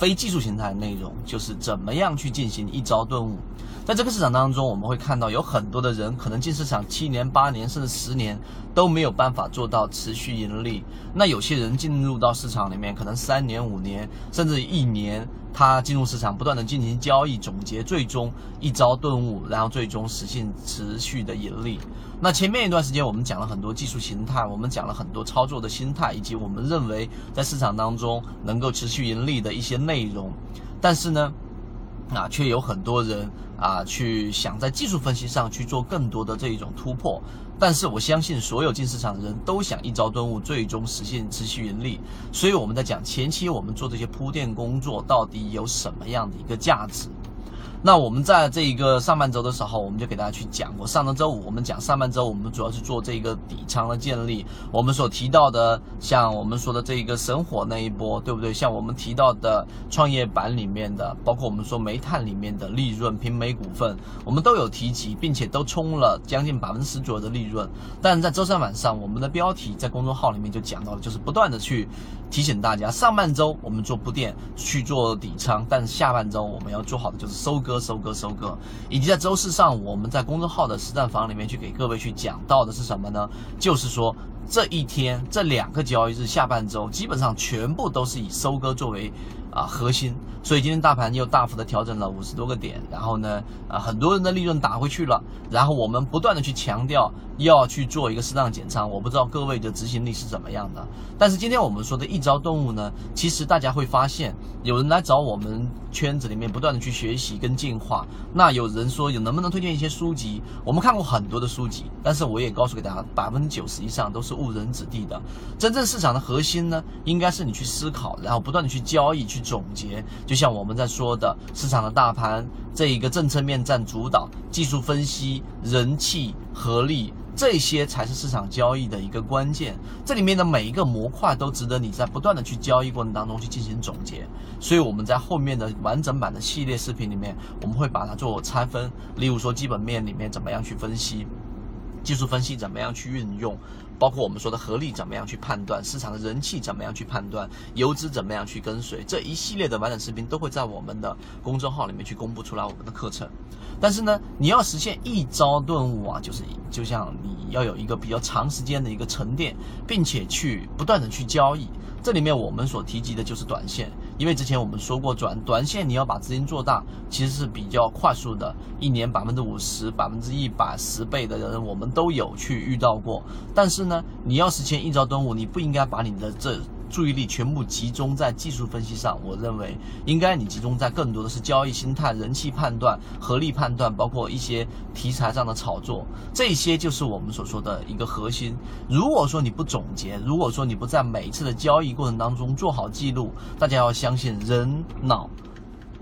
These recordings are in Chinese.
非技术形态的内容就是怎么样去进行一招顿悟。在这个市场当中，我们会看到有很多的人可能进市场七年、八年甚至十年都没有办法做到持续盈利。那有些人进入到市场里面，可能三年、五年甚至一年，他进入市场不断的进行交易、总结，最终一招顿悟，然后最终实现持续的盈利。那前面一段时间我们讲了很多技术形态，我们讲了很多操作的心态，以及我们认为在市场当中能够持续盈利的一些内内容。但是呢？啊，却有很多人啊，去想在技术分析上去做更多的这一种突破。但是我相信，所有进市场的人都想一朝顿悟，最终实现持续盈利。所以我们在讲前期我们做这些铺垫工作，到底有什么样的一个价值？那我们在这一个上半周的时候，我们就给大家去讲过。上周周五我们讲上半周，我们主要是做这个底仓的建立。我们所提到的，像我们说的这一个神火那一波，对不对？像我们提到的创业板里面的，包括我们说煤炭里面的利润，平煤股份，我们都有提及，并且都冲了将近百分之十左右的利润。但是在周三晚上，我们的标题在公众号里面就讲到了，就是不断的去提醒大家，上半周我们做铺垫去做底仓，但是下半周我们要做好的就是收割。割收割，收割，以及在周四上午，我们在公众号的实战房里面去给各位去讲到的是什么呢？就是说这一天这两个交易日下半周，基本上全部都是以收割作为。啊，核心，所以今天大盘又大幅的调整了五十多个点，然后呢，啊，很多人的利润打回去了，然后我们不断的去强调要去做一个适当减仓，我不知道各位的执行力是怎么样的，但是今天我们说的一招动物呢，其实大家会发现，有人来找我们圈子里面不断的去学习跟进化，那有人说有能不能推荐一些书籍，我们看过很多的书籍，但是我也告诉给大家，百分之九十以上都是误人子弟的，真正市场的核心呢，应该是你去思考，然后不断的去交易去。总结，就像我们在说的，市场的大盘这一个政策面占主导，技术分析、人气、合力，这些才是市场交易的一个关键。这里面的每一个模块都值得你在不断的去交易过程当中去进行总结。所以我们在后面的完整版的系列视频里面，我们会把它做拆分，例如说基本面里面怎么样去分析。技术分析怎么样去运用，包括我们说的合力怎么样去判断，市场的人气怎么样去判断，游资怎么样去跟随，这一系列的完整视频都会在我们的公众号里面去公布出来我们的课程。但是呢，你要实现一招顿悟啊，就是就像你要有一个比较长时间的一个沉淀，并且去不断的去交易。这里面我们所提及的就是短线，因为之前我们说过，转短线你要把资金做大，其实是比较快速的，一年百分之五十、百分之一百、十倍的人，我们都有去遇到过。但是呢，你要实现一朝端午，你不应该把你的这。注意力全部集中在技术分析上，我认为应该你集中在更多的是交易心态、人气判断、合力判断，包括一些题材上的炒作，这些就是我们所说的一个核心。如果说你不总结，如果说你不在每一次的交易过程当中做好记录，大家要相信人脑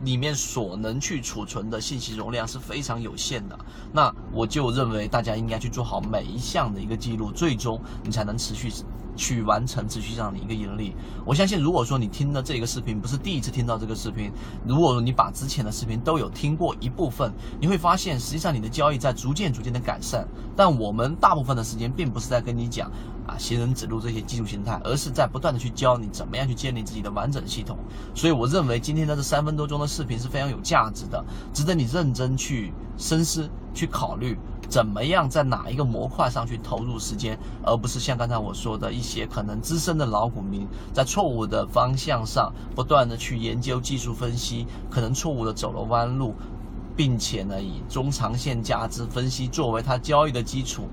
里面所能去储存的信息容量是非常有限的。那我就认为大家应该去做好每一项的一个记录，最终你才能持续。去完成持续上的一个盈利。我相信，如果说你听的这个视频不是第一次听到这个视频，如果你把之前的视频都有听过一部分，你会发现，实际上你的交易在逐渐逐渐的改善。但我们大部分的时间并不是在跟你讲啊行人指路这些技术形态，而是在不断的去教你怎么样去建立自己的完整系统。所以我认为今天的这三分多钟的视频是非常有价值的，值得你认真去深思、去考虑。怎么样在哪一个模块上去投入时间，而不是像刚才我说的一些可能资深的老股民在错误的方向上不断的去研究技术分析，可能错误的走了弯路，并且呢以中长线价值分析作为他交易的基础，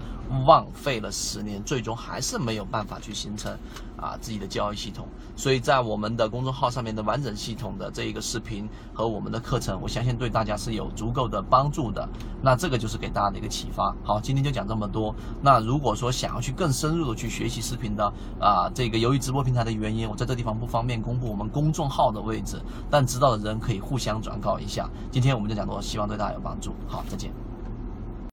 浪费了十年，最终还是没有办法去形成啊自己的交易系统。所以在我们的公众号上面的完整系统的这一个视频和我们的课程，我相信对大家是有足够的帮助的。那这个就是给大家的一个启发。好，今天就讲这么多。那如果说想要去更深入的去学习视频的啊，这个由于直播平台的原因，我在这地方不方便公布我们公众号的位置，但知道的人可以互相转告一下。今天我们就讲多，希望对大家有帮助。好，再见。